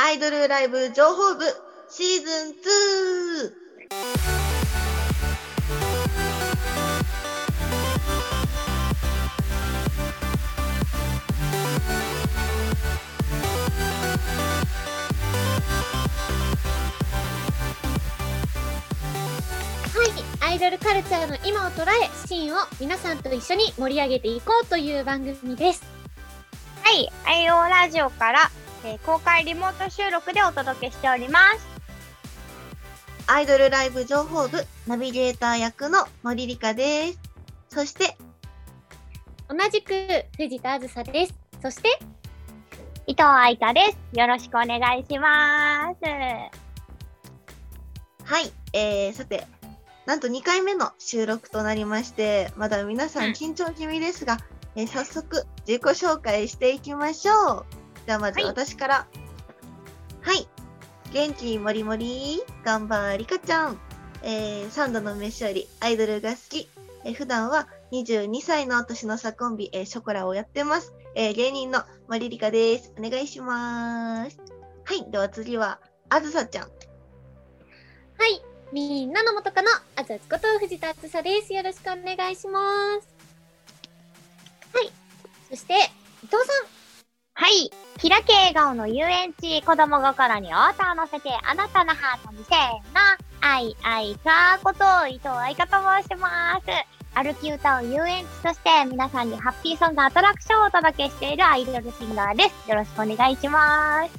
アイドルライブ情報部シーズン 2! はい、アイドルカルチャーの今を捉え、シーンを皆さんと一緒に盛り上げていこうという番組です。はい、IO ラジオから、えー公開リモート収録でお届けしております。アイドルライブ情報部ナビゲーター役の森理香です。そして、同じく藤田あずさです。そして、伊藤愛香です。よろしくお願いします。はい、えー、さて、なんと2回目の収録となりまして、まだ皆さん緊張気味ですが、えー早速自己紹介していきましょう。ではまずはい私から。はい、元気もりもり、頑張りかちゃん。えー、三度の飯よりアイドルが好き。えー普段は22歳の年の差コンビ、えーショコラをやってます。えー芸人の森理香です。お願いします。はい、では次は、あずさちゃん。はい、みんなの元カノ、あずあつこと藤田あずさです。よろしくお願いします。はい、そして、伊藤さん。はい、開け笑顔の遊園地、子供心にオーター乗せて、あなたのハートにせーの、愛愛かこと伊藤愛香と申します。歩き歌を遊園地として、皆さんにハッピーソングアトラクションをお届けしているアイドルシンガーです。よろしくお願いします。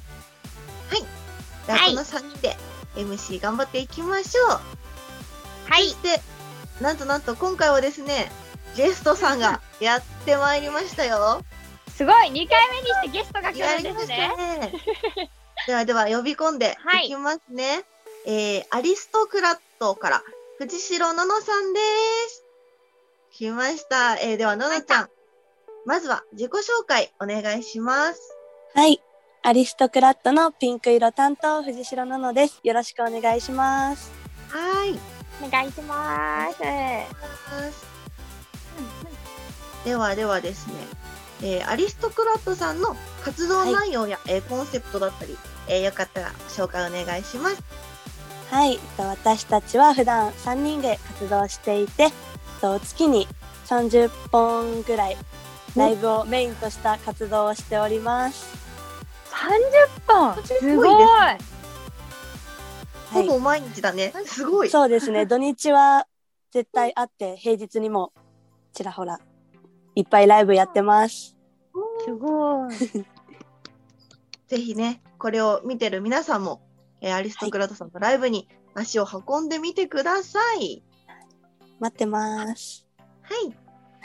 でははいこの3人で MC 頑張っていきましょう。はいそし、て、なんとなんと今回はですね、ゲストさんがやってまいりましたよ。すごい !2 回目にしてゲストが来るんやりましたですね。ね。ではでは呼び込んではいいきますね。えー、アリストクラットから藤代ののさんです。来ました。えー、ではののちゃん、まずは自己紹介お願いします。はい。アリストクラットのピンク色担当、藤代奈々です。よろしくお願いします。はい。お願いします。ではではですね、えーアリストクラットさんの活動内容や、えーコンセプトだったり、えーよかったら紹介お願いします。はい。と私たちは普段3人で活動していて、と月に30本ぐらいライブをメインとした活動をしております。30本？すごい。ほぼ毎日だね。すごい。そうですね。土日は絶対あって、平日にもちらほらいっぱいライブやってます。すごい。ぜひね、これを見てる皆さんも、えーアリストクラットさんのライブに足を運んでみてください。待ってます。はい。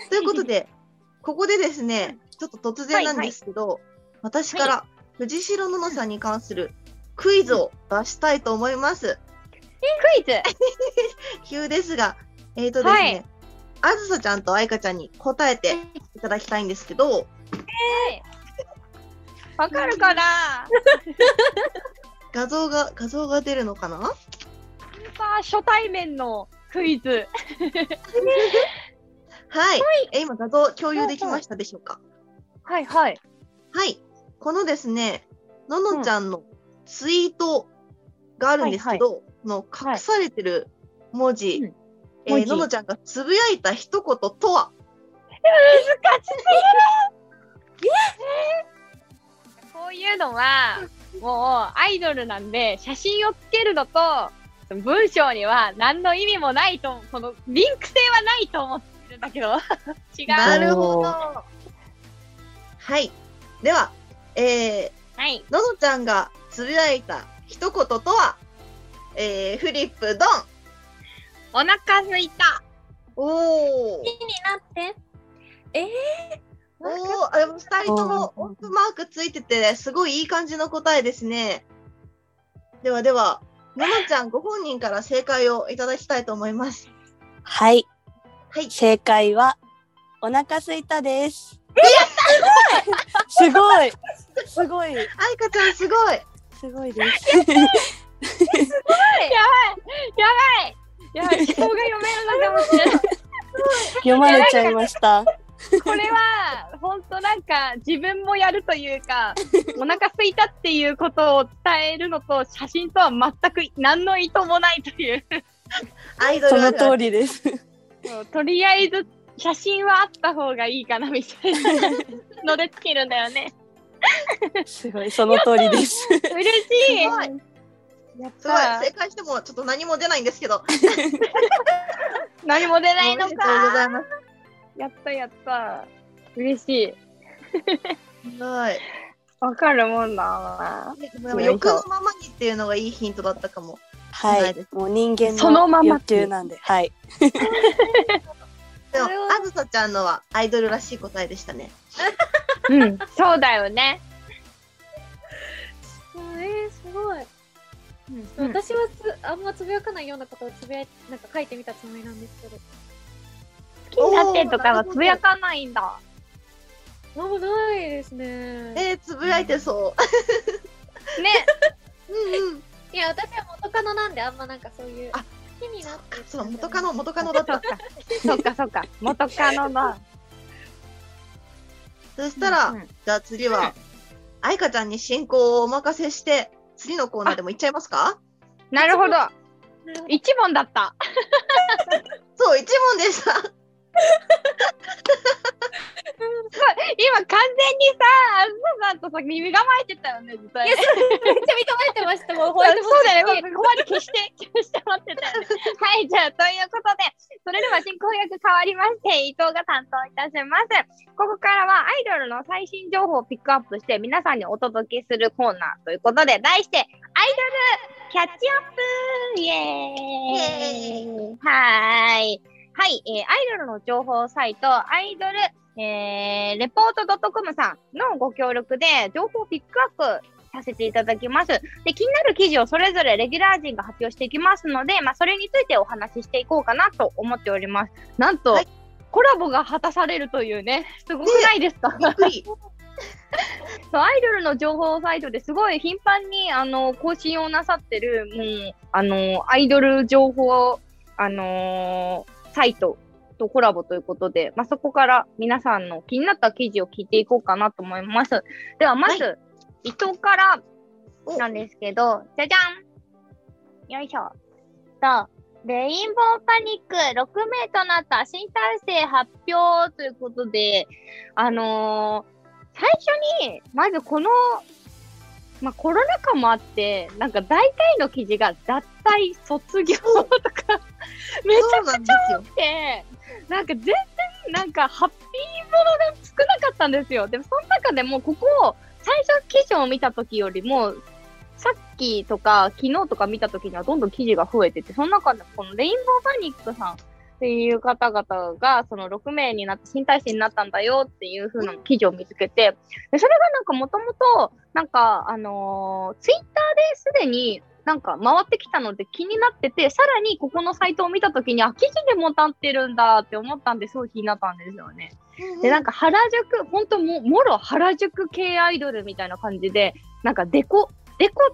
ということで、ここでですね、ちょっと突然なんですけど、私から藤代ののさんに関するクイズを出したいと思います。クイズ 急ですが、えーとですね、はいあずさちゃんとあいかちゃんに答えていただきたいんですけど、わかるかな？画像が、画像が出るのかな？さあ、初対面のクイズ。はい。え今画像共有できましたでしょうか？はいはい。はい。このですね、ののちゃんのツイートがあるんですけど、この隠されてる文字、うんえーののちゃんがつぶやいた一言とは？難しすぎるこういうのは、もうアイドルなんで、写真をつけるのと、文章には何の意味もないと、このリンク性はないと思ってるんだけど、違う。なるほど。おはい。では、えはい。ー、ののちゃんがつぶやいた一言とは、えー、フリップドンお腹すいた。おー気になって。えおーあでも二人とも音符マークついてて、すごいいい感じの答えですね。ではでは、ののちゃんご本人から正解をいただきたいと思います。はい。はい。正解は、お腹すいたです。すごいすごいあいかちゃんすごいすごいです。やばいやばいやばい人が読めるのかもしれない。読まれちゃいました。これは、ほんとなんか、自分もやるというか、お腹空いたっていうことを伝えるのと、写真とは全く何の意図もないという。アイドそのルあるある通りです。もうとりあえず、写真はあった方がいいかなみたいな のでつけるんだよね。すごい、その通りです。嬉しいすごいやっすごいた正解してもちょっと何も出ないんですけど。何も出ないのおめでとうござかいます。やったやった嬉しい。すごい。わかるもんだな。でも欲のままにっていうのがいいヒントだったかも。はい。もう人間そのままの欲求なんで。はい。でもあずさちゃんのはアイドルらしい答えでしたね。うん、そうだよね。えー、すごい。うん私はつあんまつぶやかないようなことをつぶやなんか書いてみたつもりなんですけど。好きになってとかはつぶやかないんだ。なんもないですね。えー、つぶやいてそね。う。うんうん。いや、私は元カノなんであんまなんかそういう。あ好きになって。そう、元カノ、元カノだった。そっかそっか。元カノだ。そしたら、うんじゃあ次は、愛花ちゃんに進行をお任せして、次のコーナーでも行っちゃいますか？なるほど。一問だった。そう、一問でした。今完全にさ、あずささんとさ、耳構えてたよね、ずっとね。めっちゃ認めてました。も うホワイトボそうだよ。ここまで消して、消して待ってたよね。はい、じゃあ、ということで、それでは進行役変わりまして、伊藤が担当いたします。ここからはアイドルの最新情報をピックアップして、皆さんにお届けするコーナーということで、題して、アイドルキャッチアップイエーイはーい。はい、えーアイドルの情報サイト、アイドル、えー、レポート .com さんのご協力で、情報をピックアップさせていただきます。で、気になる記事をそれぞれレギュラー陣が発表していきますので、まあ、それについてお話ししていこうかなと思っております。なんと、はいコラボが果たされるというね、すごくないですか、びっくり。そうアイドルの情報サイトですごい頻繁にあの更新をなさってる、もうあのアイドル情報、あのーサイトとコラボということで、まあ、そこから皆さんの気になった記事を聞いていこうかなと思います。では、まず、伊藤からおなんですけど、じゃじゃんよいしょ。と、レインボーパニック6名となった新体制発表ということで、あのー最初に、まずこの、まあ、コロナ禍もあって、なんか大体の記事が脱退、卒業とか、めちゃそうなんですよ。くて、なんか全然、なんかハッピーものが少なかったんですよ。でも、その中でも、ここ、最初記事を見た時よりも、さっきとか昨日とか見た時にはどんどん記事が増えてて、その中でこのレインボーパニックさんっていう方々が、その6名になって新体制になったんだよっていう風な記事を見つけて、でそれがなんかもともと、なんか、あのツイッターですでになんか回ってきたので気になってて、さらにここのサイトを見た時に、あ、記事でも立ってるんだって思ったんですごい気になったんですよね。で、なんか原宿、ほんとも、もろ原宿系アイドルみたいな感じで、なんかデコ、デコ、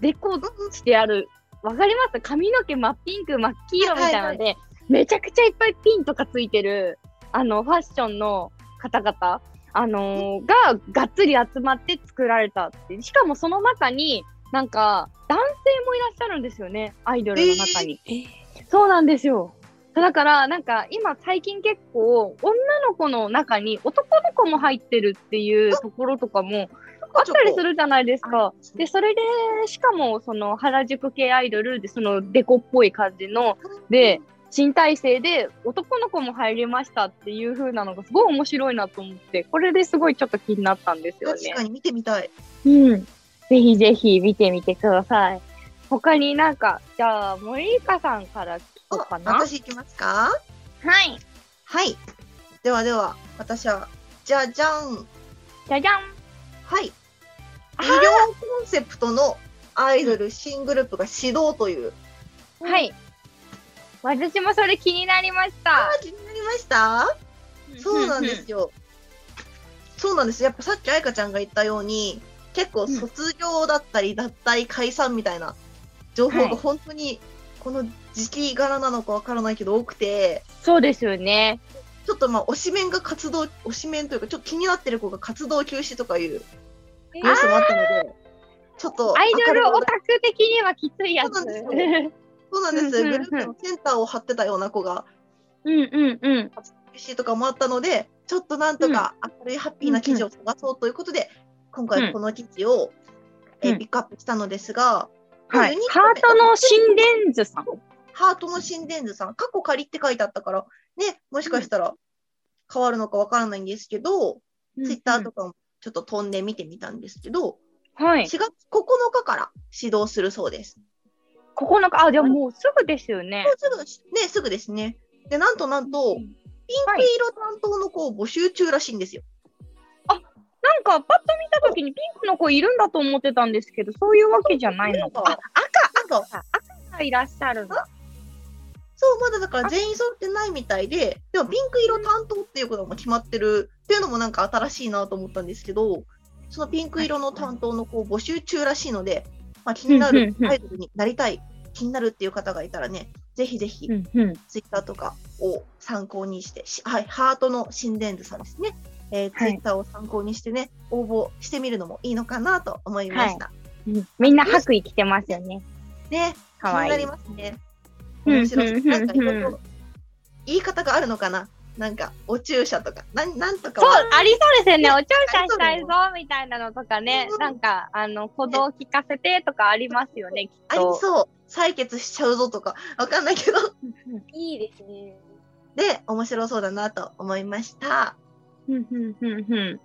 デコしてある。わかります？髪の毛真っピンク、真っ黄色みたいなので、めちゃくちゃいっぱいピンとかついてる、あの、ファッションの方々、あのーが、がっつり集まって作られたって。しかもその中に、なんか、男性もいらっしゃるんですよね、アイドルの中に。えそうなんですよ。だから、なんか、今最近結構、女の子の中に男の子も入ってるっていうところとかもあったりするじゃないですか。で、それで、しかも、その、原宿系アイドルで、その、デコっぽい感じの、で、新体制で男の子も入りましたっていう風なのがすごい面白いなと思って、これですごいちょっと気になったんですよね確か。に見てみたい。うん。ぜひぜひ見てみてください。他になんか、じゃあ、森香さんから聞こうかな。私行きますか？はい。はい。ではでは、私は、じゃじゃん。じゃじゃん。はい。医療コンセプトのアイドル新グループが始動という。はい。私もそれ気になりました。あ、気になりました？そうなんですよ。そうなんです。やっぱさっき愛花ちゃんが言ったように、結構卒業だったり脱退解散みたいな情報はいが本当にこの時期柄なのかわからないけど多くて、そうですよね。ちょっとまあ推しメンが活動、推しメンというか、ちょっと気になってる子が活動休止とかいうえニュースもあったので、ちょっとアイドルオタク的にはきついやつ。そうなんですよそうなんです。うんうんうんグループのセンターを張ってたような子が、うんうんうん。休止とかもあったので、ちょっとなんとか明るいハッピーな記事を探そうということで、今回この記事を、えピックアップしたのですが、はいハートの心電図さん。ハートの心電図さん、過去仮って書いてあったから、ね、もしかしたら変わるのかわからないんですけど、ツイッターとかもちょっと飛んで見てみたんですけど、はい。4月9日から始動するそうです。9日、あ、じゃあもうすぐですよねも。うすぐ、ね、すぐですね。で、なんとなんと、ピンク色担当の子を募集中らしいんですよ。なんか、パッと見たときにピンクの子いるんだと思ってたんですけど、そういうわけじゃないのか。あ、赤、赤か。赤がいらっしゃるんだ。そう、まだだから全員揃ってないみたいで、でもピンク色担当っていうことも決まってるっていうのもなんか新しいなと思ったんですけど、そのピンク色の担当の子を募集中らしいので、まあ、気になるアイドルになりたい、気になるっていう方がいたらね、ぜひぜひうんうん。ツイッターとかを参考にして、しはい、ハートの心電図さんですね。えーツはいイッターを参考にしてね、応募してみるのもいいのかなと思いました。うんみんな白衣着てますよね。ね、気かわいいになりますね。うん面白そう。うんなんかいろ言い方があるのかななんか、お注射とか、なんなんとかそう、はありそうですよね。お注射したいぞ、みたいなのとかねう。んなんか、あの、鼓動聞かせてとかありますよね、きっありと。そう。採血しちゃうぞとか、わかんないけど。いいですね。で、面白そうだなと思いました。ふんふんふんふん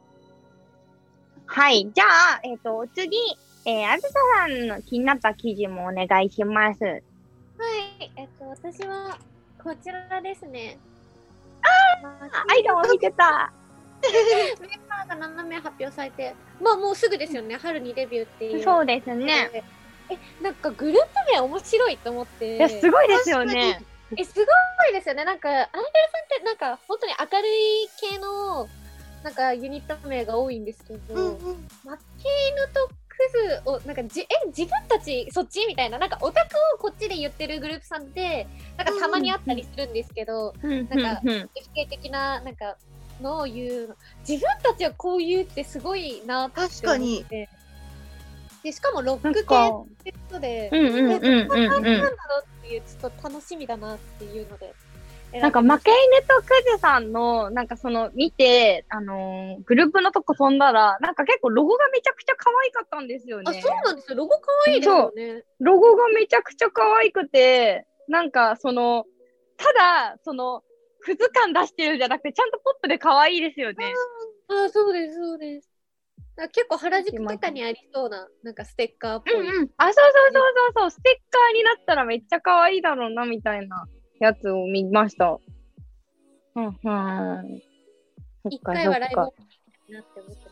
はい。じゃあ、えっ、と、次、えー、あずささんの気になった記事もお願いします。はい。えっと、私は、こちらですね。アイドルを見てた。メンバーが7名発表されて、まあもうすぐですよね、春にデビューっていう。そうですね。え、なんかグループ名面白いと思って。いや、すごいですよね。え、すごいですよね。なんか、アイドルさんって、なんか、本当に明るい系の、なんか、ユニット名が多いんですけど、うんうん。マッケイヌとクズを、なんかじ、え、自分たちそっちみたいな、なんかオタクをこっちで言ってるグループさんって、なんかたまにあったりするんですけど、うんなんかうんうん否定的な、なんか、のを言うの。自分たちはこう言うってすごいなって思って。確かにで、しかもロック系か、ってことで、うんな感じうんなんだろうっていう、ちょっと楽しみだなっていうので。なんか、負け犬とクズさんの、なんかその、見て、あのーグループのとこ飛んだら、なんか結構ロゴがめちゃくちゃ可愛かったんですよあ、ね。そうなんですよ。ロゴ可愛いですよね。ロゴがめちゃくちゃ可愛くて、なんかその、ただ、その、クズ感出してるんじゃなくて、ちゃんとポップで可愛いですよね。あ、そうです、そうです。結構原宿とかにありそうな、なんかステッカーっぽい。うんうん。あ、そうそうそうそうそう、ステッカーになったらめっちゃ可愛いだろうな、みたいなやつを見ました。うん、うん。一か回はライブなって思って。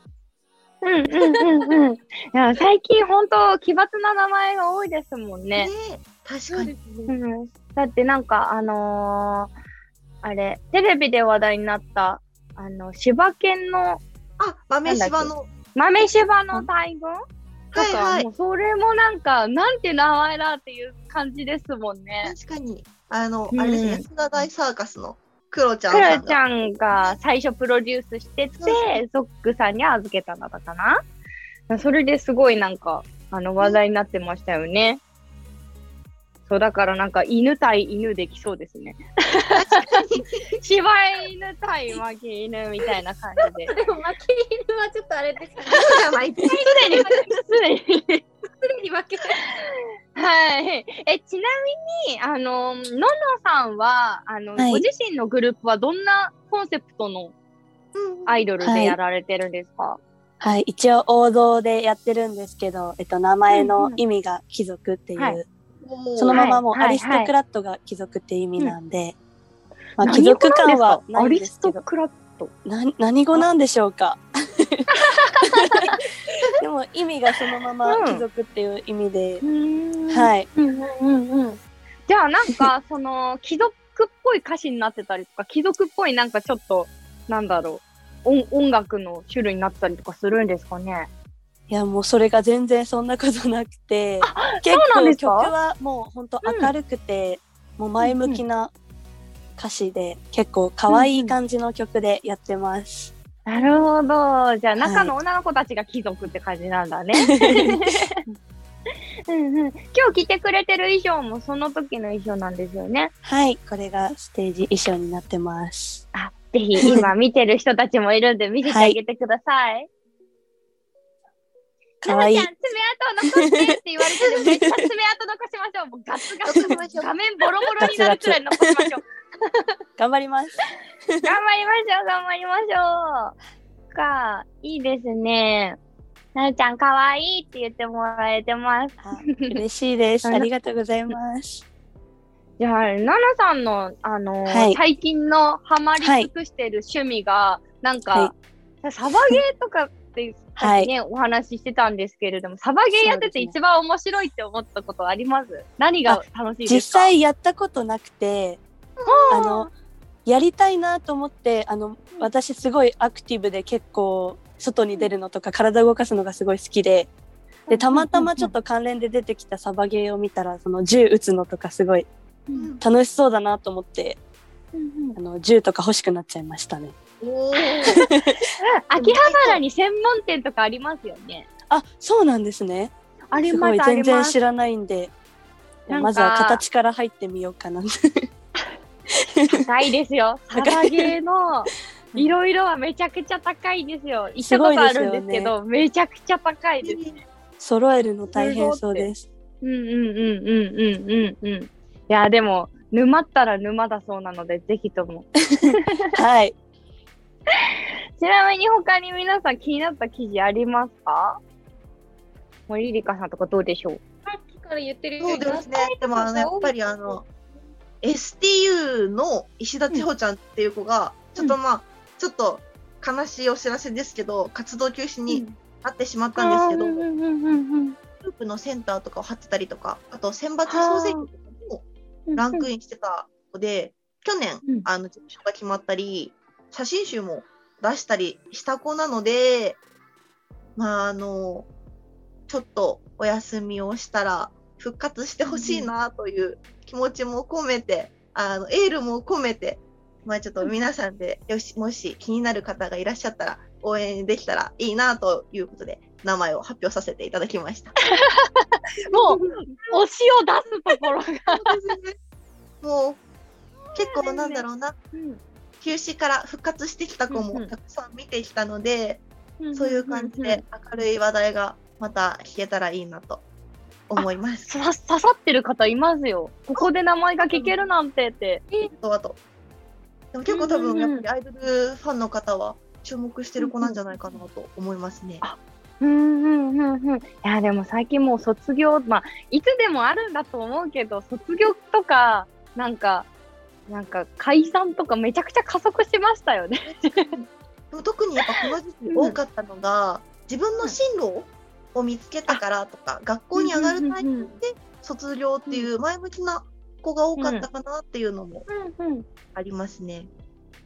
うんうんうんうん。いや、最近ほんと奇抜な名前が多いですもんねね。確かに。そう。だってなんか、あのーあれ、テレビで話題になった、あの、柴犬のあ、豆柴の。豆柴の大群？とか、はいはいも。うそれもなんか、なんて名前だっていう感じですもんね。確かに。あの、うんあれですね、安田大サーカスのクロちゃんク。ロちゃんが最初プロデュースしてて、ゾックさんに預けたのだかなそれですごいなんか、あの、話題になってましたよね。そう、だからなんか犬対犬できそうですね。柴犬対負け犬みたいな感じで。でも負け犬はちょっとあれですかね。すでに。すでにみに、あの、ののさんは、あの、はい。ご自身のグループはどんなコンセプトのうんアイドルでやられてるんですか、はい、一応王道でやってるんですけど、えっと、名前の意味が貴族っていう、はい。そのままもうはい。アリストクラットが貴族っていう意味なんで、まあ、何貴族感は語なんいですか？アリスですけど、トクラット。な何語なんでしょうか？でも意味がそのままうん貴族っていう意味で、い。はい。うんうんうんうん。じゃあなんか、その、貴族っぽい歌詞になってたりとか、貴族っぽいなんかちょっと、なんだろう、音音楽の種類になったりとかするんですかね？いやもうそれが全然そんなことなくて結構曲はもう本当明るくて、もう前向きな歌詞で結構可愛い感じの曲でやってます。なるほど。じゃあ、中の女の子たちが貴族って感じなんだね。うんうん、今日着てくれてる衣装もその時の衣装なんですよね。はい、これがステージ衣装になってます。あ、ぜひ今見てる人たちもいるんで見せてあげてください。可愛いななちゃん、爪痕残してって言われてるめっちゃ爪痕残しましょう。もうガツガツ。画面ボロボロになるくらい残しましょう。頑張ります。頑張りましょう、頑張りましょう。か、いいですね。なるちゃん、かわいいって言ってもらえてます。あ嬉しいです。ありがとうございます。じゃあ、ナナさんの、あのーはい最近のハマり尽くしてる趣味が、なんか、サバゲーとかって、さっきね、お話ししてたんですけれども、サバゲーやってて一番面白いって思ったことあります？何が楽しいですか？実際やったことなくて、あの、やりたいなと思って、あの、私すごいアクティブで結構外に出るのとか体動かすのがすごい好きで、で、たまたまちょっと関連で出てきたサバゲーを見たら、その銃撃つのとかすごいうん楽しそうだなと思って、あの、銃とか欲しくなっちゃいましたね。秋葉原に専門店とかありますよね。あ、そうなんですね。あります。全然知らないんで、まずは形から入ってみようかな。高いですよ。サバゲーのいろいろはめちゃくちゃ高いですよ。行ったことあるんですけど、めちゃくちゃ高いです。揃えるの大変そうです。うんうんうんうんうんうんうん。いや、でも、沼ったら沼だそうなので、ぜひとも。はい。ちなみに他に皆さん気になった記事ありますか？もうリリカさんとかどうでしょう？さっきから言ってるよそうですね。でもあの、やっぱりあの、STU の石田千穂ちゃんっていう子が、ちょっとまあ、ちょっと悲しいお知らせですけど、活動休止になってしまったんですけど、グうんープのセンターとかを張ってたりとか、あと選抜総選挙とかもうんランクインしてた子で、去年うん、あの、事務所が決まったり、写真集も出したりした子なので、まあ、あの、ちょっとお休みをしたら、復活してほしいなという気持ちも込めて、あの、エールも込めて、まあちょっと皆さんで、よし、もし気になる方がいらっしゃったら、応援できたらいいなということで、名前を発表させていただきました。もう、推しを出すところが。もう、結構なんだろうな、うん休止から復活してきた子うんうんもたくさん見てきたので、そういう感じで明るい話題がまた聞けたらいいなと思います。さ刺さってる方いますよ。ここで名前が聞けるなんてって。あとあと。でも結構多分やっぱりアイドルファンの方は注目してる子なんじゃないかなと思いますね。うんうんうんうん。いや、でも最近もう卒業、まあ、いつでもあるんだと思うけど、卒業とか、なんか、なんか解散とかめちゃくちゃ加速しましたよね。特にやっぱこの時期多かったのが、自分の進路を見つけたからとか、学校に上がるタイミングで卒業っていう前向きな子が多かったかなっていうのもうんうん。ありますね。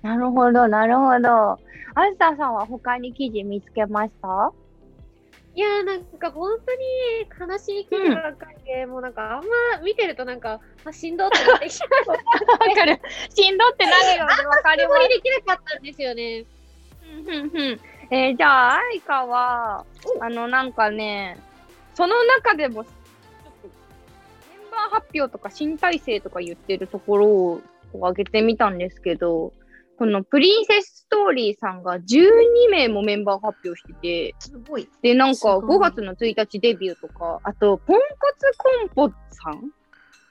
なるほど、なるほど。あずささんは他に記事見つけました？いやーなんか本当に悲しい記事ばっかりで、もうなんかあんま見てるとなんか、あ、しんどってなってきちゃう。わかる。しんどって何がわかりまあんまりできなかったんですよね。す。うんうんうんえーじゃあ、あいかは、あの、なんかね、その中でも、ちょっと、メンバー発表とか新体制とか言ってるところを挙げてみたんですけど、このプリンセスストーリーさんが12名もメンバー発表してて、すごい。で、なんかすごい5月の1日デビューとか、あと、ポンコツコンポさん？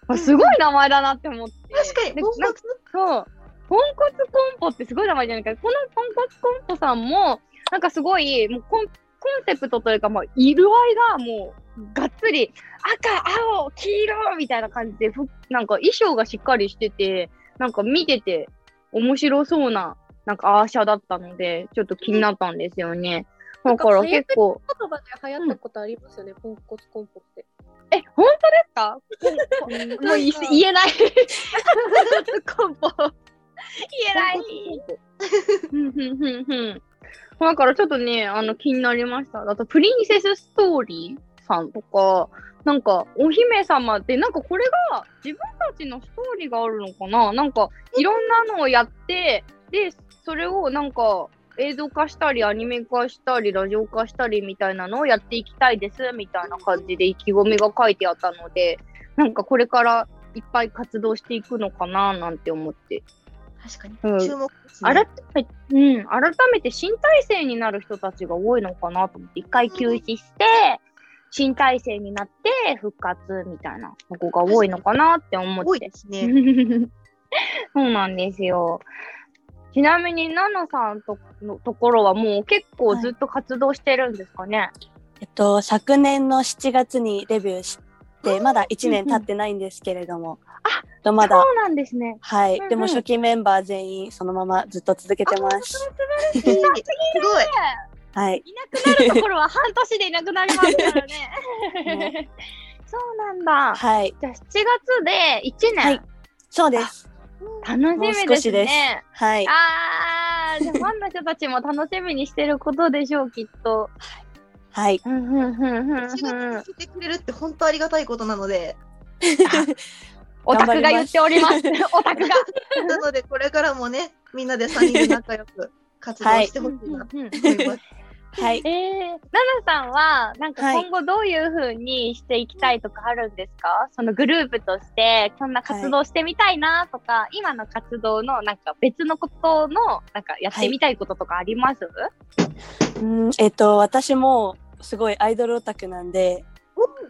あすごい名前だなって思って。確かに、でポンコツ？そう。ポンコツコンポってすごい名前じゃないか。このポンコツコンポさんも、なんかすごい、もうコンコンセプトというか、もう色合いがもう、がっつり、赤、青、黄色みたいな感じで、ふなんか衣装がしっかりしてて、なんか見てて面白そうな、なんかアーシャだったので、ちょっと気になったんですよね。だから結構、言葉で流行ったことありますよね、ポンコツコンポって。え、本当ですか？もうい言えない。コンポ。言えない。だからちょっとね、あの気になりました。あと、プリンセスストーリーさんとか、なんか、お姫様って、なんかこれが自分たちのストーリーがあるのかな？なんか、いろんなのをやって、で、それをなんか、映像化したり、アニメ化したり、ラジオ化したりみたいなのをやっていきたいです、みたいな感じで意気込みが書いてあったので、なんかこれからいっぱい活動していくのかななんて思って。確かに。うん注目ですね。改めうん、改めて新体制になる人たちが多いのかなと思って、一回休止して、新体制になって復活みたいなとこが多いのかなって思って多いで。すね。そうなんですよ。ちなみに、ナナさんとのところはもう結構ずっと活動してるんですかね？えっと、昨年の7月にデビューして、まだ1年経ってないんですけれども、まだ、そうなんですね。はい、うんうんでも初期メンバー全員そのままずっと続けてます。すごい。はい。いなくなるところは半年でいなくなりますからね。そうなんだ。はい。じゃあ7月で1年。はいそうです。楽しみです少しですね。はい。あー、じゃあファンの人たちも楽しみにしてることでしょう、きっと。はい。うんうんうんうん1月うんにしてくれるって本当ありがたいことなので、オタクが言っております。オタクが。なのでこれからもね、みんなで3人で仲良く活動してほしいなと思います。はい。えー、ナナさんは、なんかはい今後どういう風にしていきたいとかあるんですか、そのグループとして、こんな活動してみたいなとか、今の活動のなんか別のことの、なんかやってみたいこととかあります、うん、えっと、私もすごいアイドルオタクなんで、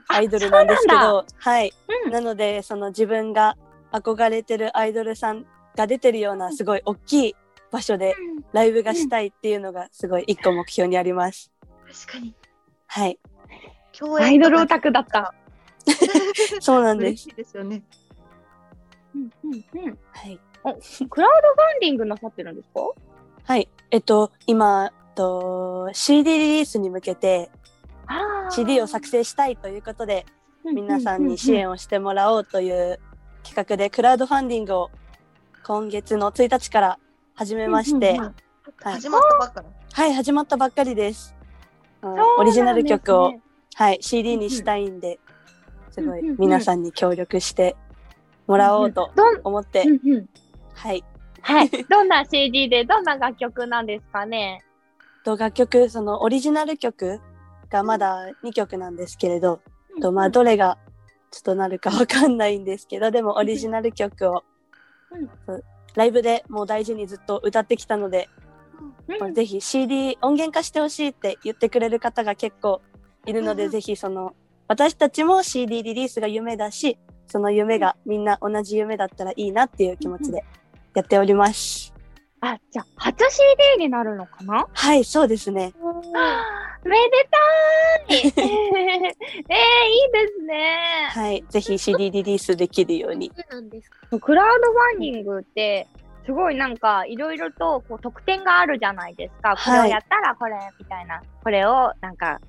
アイドルなんですけど、はい。うんなので、その自分が憧れてるアイドルさんが出てるようなすごい大きい場所でライブがしたいっていうのがすごい一個目標にあります。確かに。はい。共演アイドルオタクだった。そうなんです。嬉しいですよね。うんうんうんはい。クラウドファンディングなさってるんですか？はい。えっと、今、えっと CD リリースに向けて CD を作成したいということで、皆さんに支援をしてもらおうという企画でクラウドファンディングを今月の1日から始めまして、始まったばっかだ。はい、始まったばっかりです。うんオリジナル曲を、はい、CD にしたいんで、すごい皆さんに協力してもらおうと思って、はい。はい。どんな CD でどんな楽曲なんですかね？と楽曲、そのオリジナル曲がまだ2曲なんですけれど、とまあどれがちょっとなるか わかんないんですけど、でもオリジナル曲を、ライブでもう大事にずっと歌ってきたので、ぜひ CD 音源化してほしいって言ってくれる方が結構いるので、うんぜひその私たちも CD リリースが夢だしその夢がみんな同じ夢だったらいいなっていう気持ちでやっております。あ、じゃあ、初 CD になるのかな？はいそうですね。めでたーい えー、いいですねはいぜひ CD リリースできるように。そうなんですか。クラウドファンディングって、すごいなんか、いろいろとこう特典があるじゃないですか。これをはいやったらこれ、みたいな。これを、なんか、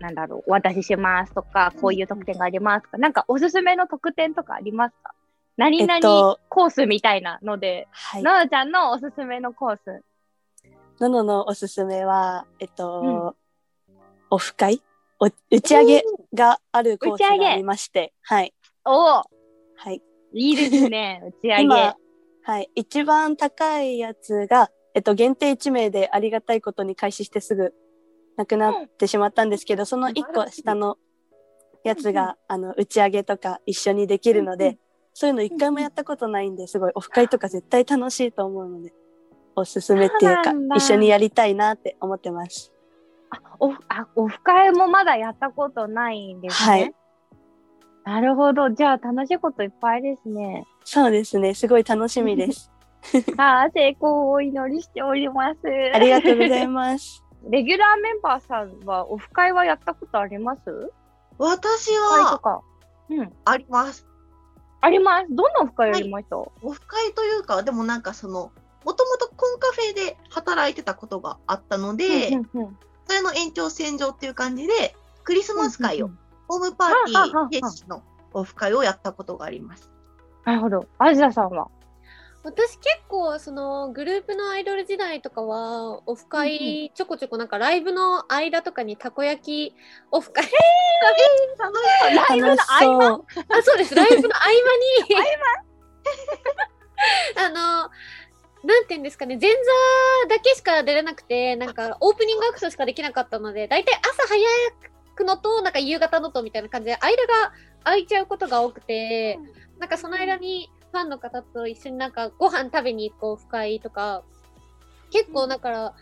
なんだろう、お渡ししますとか、こういう特典がありますとか、なんかおすすめの特典とかありますか？何えっ々とコースみたいなので、はい。なおちゃんのおすすめのコース。のののおすすめはえっと、オフ会？お打ち上げがあるコースがありまして、はい。おお。はい。いいですね、打ち上げ。今、はい、一番高いやつが、えっと、限定1名でありがたいことに開始してすぐなくなってしまったんですけど、その1個下のやつが、あの、打ち上げとか一緒にできるので、そういうの一回もやったことないんで、すごいオフ会とか絶対楽しいと思うので、おすすめっていうか一緒にやりたいなって思ってます。オフあオフ会もまだやったことないんですね。はい。なるほど。じゃあ楽しいこといっぱいですね。そうですね、すごい楽しみです。ああ、成功をお祈りしております。ありがとうございます。レギュラーメンバーさんはオフ会はやったことあります？私はか。うん。あります。あります？どんなオフ会やりました、オフ会というか、でもなんかその、もともとコンカフェで働いてたことがあったので、うんうんうんそれの延長線上っていう感じで、クリスマス会を、うんうんホームパーティーゲスのオフ会をやったことがあります。なるほど。アジアさんは？私結構そのグループのアイドル時代とかはオフ会ちょこちょこなんかライブの間とかにたこ焼きオフ会。楽しそう。ライブの合間？そう。あそうです。ライブの合間に。あのなんて言うんですかね前座だけしか出れなくてなんかオープニングアクトしかできなかったのでだいたい朝早くのとなんか夕方のとみたいな感じで間が空いちゃうことが多くて、なんかその間にファンの方と一緒になんかご飯食べに行こう深いとか結構だから、フ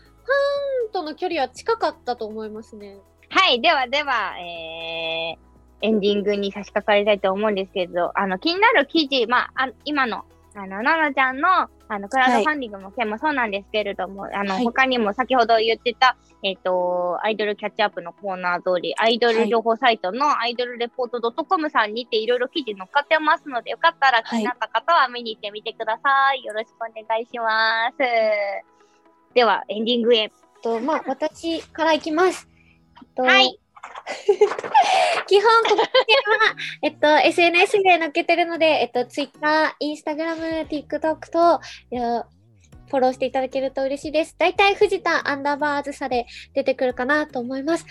ァンとの距離は近かったと思いますね。はい、ではでは、えー、エンディングに差し掛かりたいと思うんですけど、あの、気になる記事、まあ、あ今の、あの、ななちゃんの、あの、クラウドファンディングの件もそうなんですけれども、あの、はい他にも先ほど言ってた、えっ、と、アイドルキャッチアップのコーナー通り、アイドル情報サイトのアイドルレポート .com さんにていろいろ記事載っかってますので、よかったら気になった方は見に行ってみてください。よろしくお願いします。では、エンディングへ。と、まあ、私からいきます。えっとはい。基本、ここは、えっと、SNS で載っけてるので、えっと、Twitter、Instagram、TikTok と、フォローしていただけると嬉しいです。だいたい藤田アンダーバーズさで出てくるかなと思います。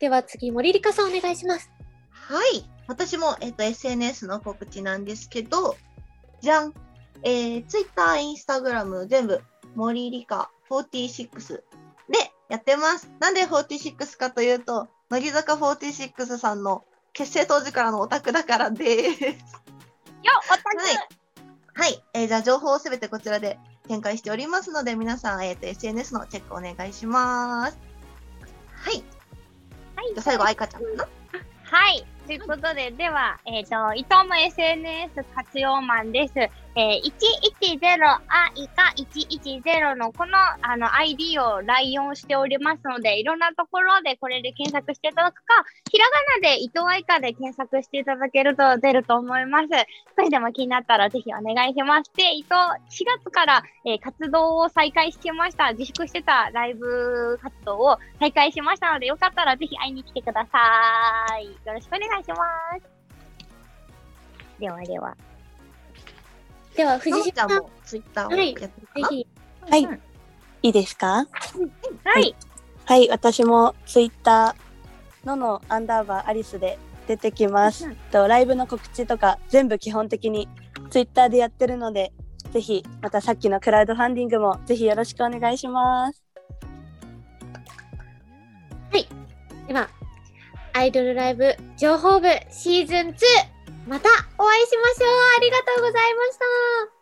では次、森里香さんお願いします。はい。私も、えっ、と、SNS の告知なんですけど、じゃん。えー、Twitter、Instagram 全部、森理香46でやってます。なんで46かというと、乃木坂46さんの結成当時からのオタクだからです。よオタクはい。はい。えーじゃあ情報をすべてこちらで展開しておりますので、皆さん、えっ、と、SNS のチェックお願いします。はい。はいじゃあ最後、愛花ちゃんかな？はい。ということで、では、えっ、と、伊藤も SNS 活用マンです。えー、110愛か110のこのあの ID を来用しておりますので、いろんなところでこれで検索していただくか、ひらがなで伊藤愛かで検索していただけると出ると思います。少しでも気になったらぜひお願いします。で、伊藤、4月から、えー活動を再開してました。自粛してたライブ活動を再開しましたので、よかったらぜひ会いに来てください。よろしくお願いします。ではでは。では、の藤島さん、んちゃんも Twitter をやってるか？な、ぜひ、はい。うんいいですか？はい。はい、私もツイッターののアンダーバーアリスで出てきます。うんとライブの告知とか全部基本的にツイッターでやってるので、ぜひまたさっきのクラウドファンディングもぜひよろしくお願いします。では、アイドルライブ情報部シーズン2、またお会いしましょう。ありがとうございました。